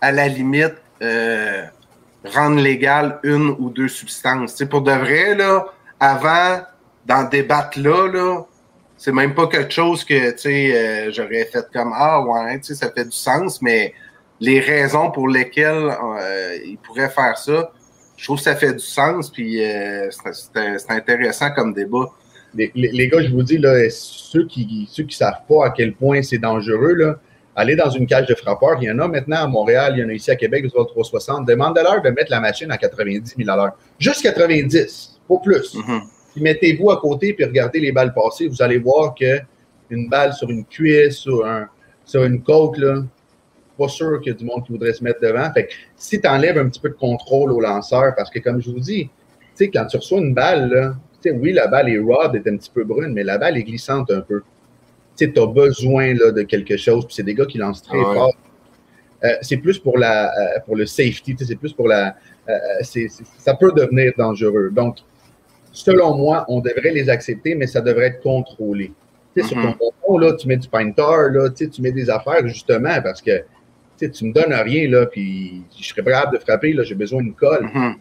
à la limite, euh, rendre légal une ou deux substances. Tu sais, pour de vrai, là, avant d'en débattre là, là, c'est même pas quelque chose que, euh, j'aurais fait comme, ah ouais, ça fait du sens, mais les raisons pour lesquelles euh, ils pourraient faire ça, je trouve que ça fait du sens, puis euh, c'est- intéressant comme débat. les, gars, je vous dis, là, ceux qui ceux qui savent pas à quel point c'est dangereux, là, allez dans une cage de frappeurs. Il y en a maintenant à Montréal, il y en a ici à Québec, au 360. Demandez-leur de mettre la machine à 90 000 à l'heure. Juste 90, pas plus. Puis mettez-vous à côté puis regardez les balles passer. Vous allez voir que une balle sur une cuisse, sur, un, sur une côte, là, pas sûr qu'il y a du monde qui voudrait se mettre devant. Fait que si tu enlèves un petit peu de contrôle au lanceur, parce que comme je vous dis, tu sais, quand tu reçois une balle, là, tu sais, oui, la balle est raw, est un petit peu brune, mais la balle est glissante un peu. Tu as besoin là, de quelque chose, puis c'est des gars qui lancent très Ah ouais. fort. Euh, c'est plus pour, la, euh, pour le safety, c'est plus pour la. euh, ça peut devenir dangereux. Donc, selon moi, on devrait les accepter, mais ça devrait être contrôlé. Tu sais, Mhm. Sur ton bonbon, là, tu mets du pine tar, là, tu sais, tu mets des affaires justement parce que tu sais, tu me donnes rien, là, puis je serais brave de frapper, là, j'ai besoin d'une colle. Mhm.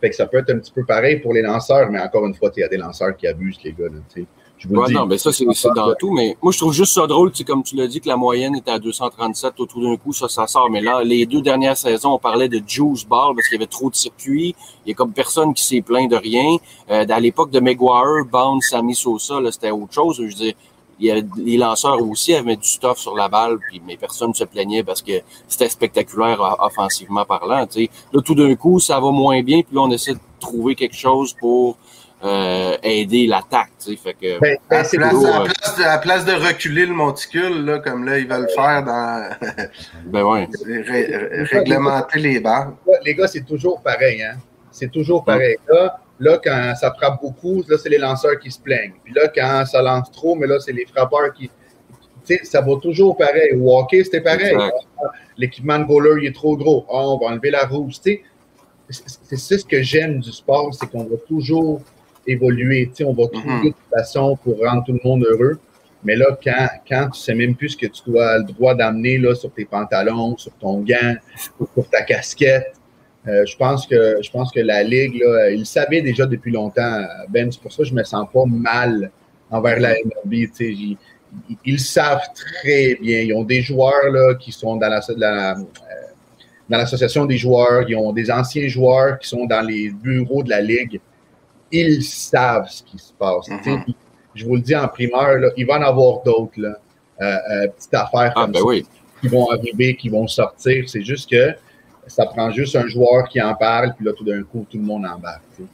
Fait que ça peut être un petit peu pareil pour les lanceurs, mais encore une fois, il y a des lanceurs qui abusent, les gars. Là, tu sais. Je vous le Ouais, dis. non, mais ça, c'est c'est dans tout. Mais moi, je trouve juste ça drôle, comme tu l'as dit, que la moyenne était à 237 autour d'un coup, ça, ça sort. Mais là, les deux dernières saisons, on parlait de juice ball parce qu'il y avait trop de circuits. Il y a comme personne qui s'est plaint de rien. Euh, à l'époque de McGuire, Bounce, Sammy Sosa, là, c'était autre chose. Je veux dire, il y a les lanceurs aussi avaient du stuff sur la balle, puis, mais personne ne se plaignait parce que c'était spectaculaire offensivement parlant. Là, tout d'un coup, ça va moins bien, puis là, on essaie de trouver quelque chose pour euh, aider l'attaque. tu sais. Fait que, Ben, À ben, la c'est place, gros, à la euh, place de, à la place de reculer le monticule, là, comme là, ils veulent faire dans ben ouais. ré- ré- réglementer les barres. là, les gars, c'est toujours pareil. Hein? C'est toujours pareil. Là, là, quand ça frappe beaucoup, là, c'est les lanceurs qui se plaignent. Puis là, quand ça lance trop, mais là, c'est les frappeurs qui. Tu sais, ça va toujours pareil. Au hockey, c'était pareil. Ah, L'équipement de goaler, il est trop gros. Ah, on va enlever la sais, c'est- c'est ce que j'aime du sport, c'est qu'on va toujours évoluer. Tu sais, on va trouver Mhm. une façon pour rendre tout le monde heureux. Mais là, quand, quand tu sais même plus ce que tu dois le droit d'amener là, sur tes pantalons, sur ton gant, ou sur ta casquette, euh, je pense que je pense que la Ligue, là, il le savait déjà depuis longtemps, Ben. C'est pour ça que je me sens pas mal envers la MLB. Ils, ils- savent très bien. Ils ont des joueurs là, qui sont dans la, la- euh, dans l'association des joueurs, ils ont des anciens joueurs qui sont dans les bureaux de la Ligue. Ils savent ce qui se passe. Mhm. Je vous le dis en primeur, là, il va en avoir d'autres. là. Euh, euh, petites affaires Ah, comme ben ça oui. qui vont arriver, qui vont sortir. C'est juste que ça prend juste un joueur qui en parle, puis là, tout d'un coup, tout le monde embarque. tu sais.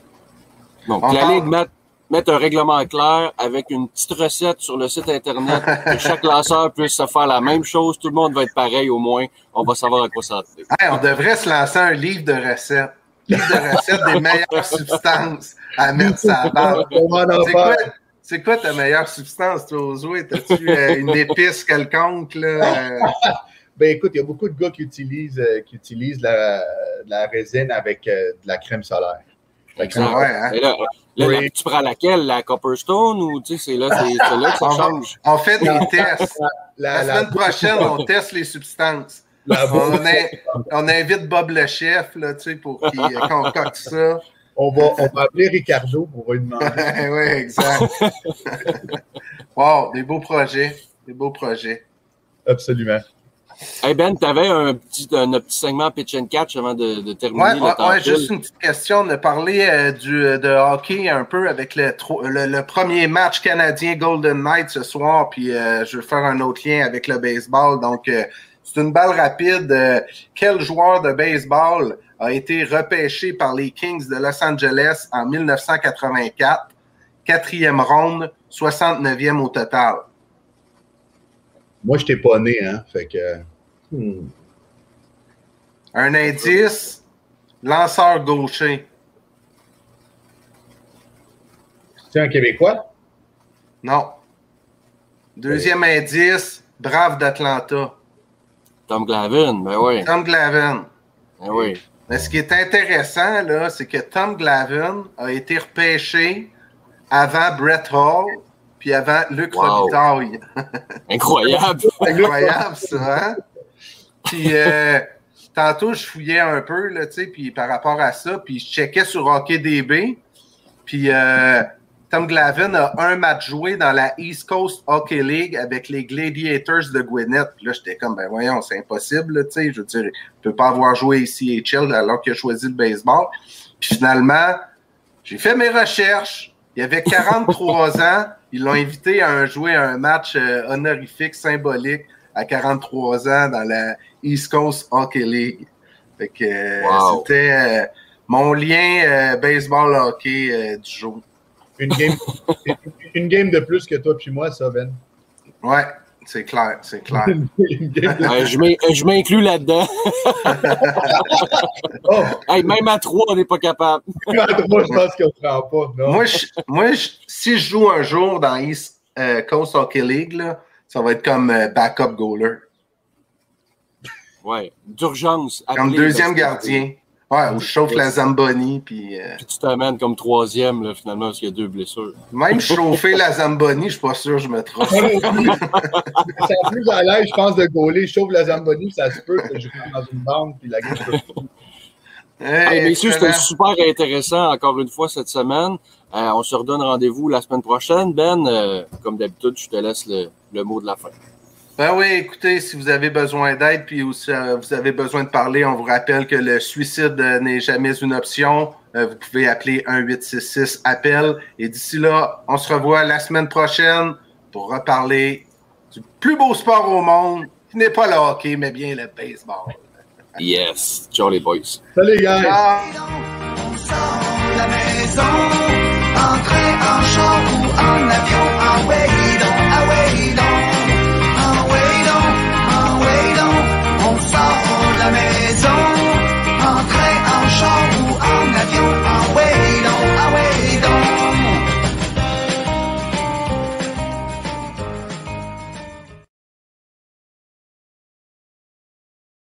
Donc, On la parle- Ligue mette un règlement clair avec une petite recette sur le site Internet que chaque lanceur puisse se faire la même chose. Tout le monde va être pareil au moins. On va savoir à quoi s'attendre. Hey, on devrait se lancer un livre de recettes. De recettes des meilleures substances à mettre sur la C'est quoi, c'est quoi ta meilleure substance, toi, jouets? T'as-tu euh, une épice quelconque, là? euh? Ben écoute, il y a beaucoup de gars qui utilisent, euh, qui utilisent la, la résine avec euh, de la crème solaire. Ouais, hein? Et là, là, Oui. là, tu prends laquelle? La Copperstone ou tu sais, c'est là, c'est là que ça change? on fait des tests. La, La semaine prochaine, on teste les substances. La- On, a- on invite Bob le chef, là, tu sais, pour qu'il euh, concocte ça. On va, on va appeler Ricardo, on va lui demander. oui, exact. wow, des beaux projets. Des beaux projets. Absolument. Hey Ben, tu avais un petit, un, un petit segment pitch and catch avant de, de terminer Ouais, le ouais, juste une petite question de parler euh, du, de hockey un peu avec le, tro- le, le premier match canadien Golden Knight ce soir, puis euh, je vais faire un autre lien avec le baseball. Donc, euh, c'est une balle rapide. Euh, quel joueur de baseball a été repêché par les Kings de Los Angeles en 1984, quatrième ronde, 69e au total? Moi, je t'ai pas né, hein. Fait que. hmm. Un indice, lanceur gaucher. C'est un Québécois? Non. Deuxième indice, Brave d'Atlanta. Tom Glavin, ben oui. Tom Glavine. Ben oui. Mais ce qui est intéressant, là, c'est que Tom Glavine a été repêché avant Brett Hall puis avant Luc Wow. Robitaille. Incroyable. Incroyable, ça, hein? Puis, euh, tantôt, je fouillais un peu, là, tu sais, puis par rapport à ça, puis je checkais sur HockeyDB, puis euh, Tom Glavine a un match joué dans la East Coast Hockey League avec les Gladiators de Gwinnett. Puis là, j'étais comme, ben voyons, c'est impossible, tu sais, je veux dire, il peut pas avoir joué ici HL alors qu'il a choisi le baseball. Puis finalement, j'ai fait mes recherches. Il avait 43 ans. Ils l'ont invité à jouer un match euh, honorifique, symbolique, à 43 ans dans la East Coast Hockey League. Fait que euh, Wow. c'était euh, mon lien euh, baseball-hockey euh, du jour. Une game, une game de plus que toi puis moi, ça, Ben. Ouais, c'est clair, c'est clair. De- Ouais, je m'in- je m'inclus là-dedans. Oh, Hey, même à trois, on n'est pas capable. moi, je pense qu'on ne prend pas. Non? moi, je- moi je- si je joue un jour dans East euh, Coast Hockey League, là, ça va être comme euh, backup goaler, Ouais. D'urgence. comme deuxième gardien. Ouais, où je chauffe la Zamboni, puis euh, Puis tu t'amènes comme troisième, là, finalement, parce qu'il y a deux blessures. même chauffer la Zamboni, je suis pas sûr que je me trompe. C'est plus à l'aise, je pense, de gauler. Je chauffe la Zamboni, ça se peut que je rentre dans une bande puis la game se Hey, messieurs, c'était super intéressant encore une fois cette semaine. Euh, on se redonne rendez-vous la semaine prochaine. Ben, euh, comme d'habitude, je te laisse le, le mot de la fin. Ben oui, écoutez, si vous avez besoin d'aide, puis aussi, euh, vous avez besoin de parler, on vous rappelle que le suicide euh, n'est jamais une option. Euh, vous pouvez appeler 1-866-APPEL. Et d'ici là, on se revoit la semaine prochaine pour reparler du plus beau sport au monde, qui n'est pas le hockey, mais bien le baseball. yes. Ciao les boys. Salut les gars. En ou en avion. I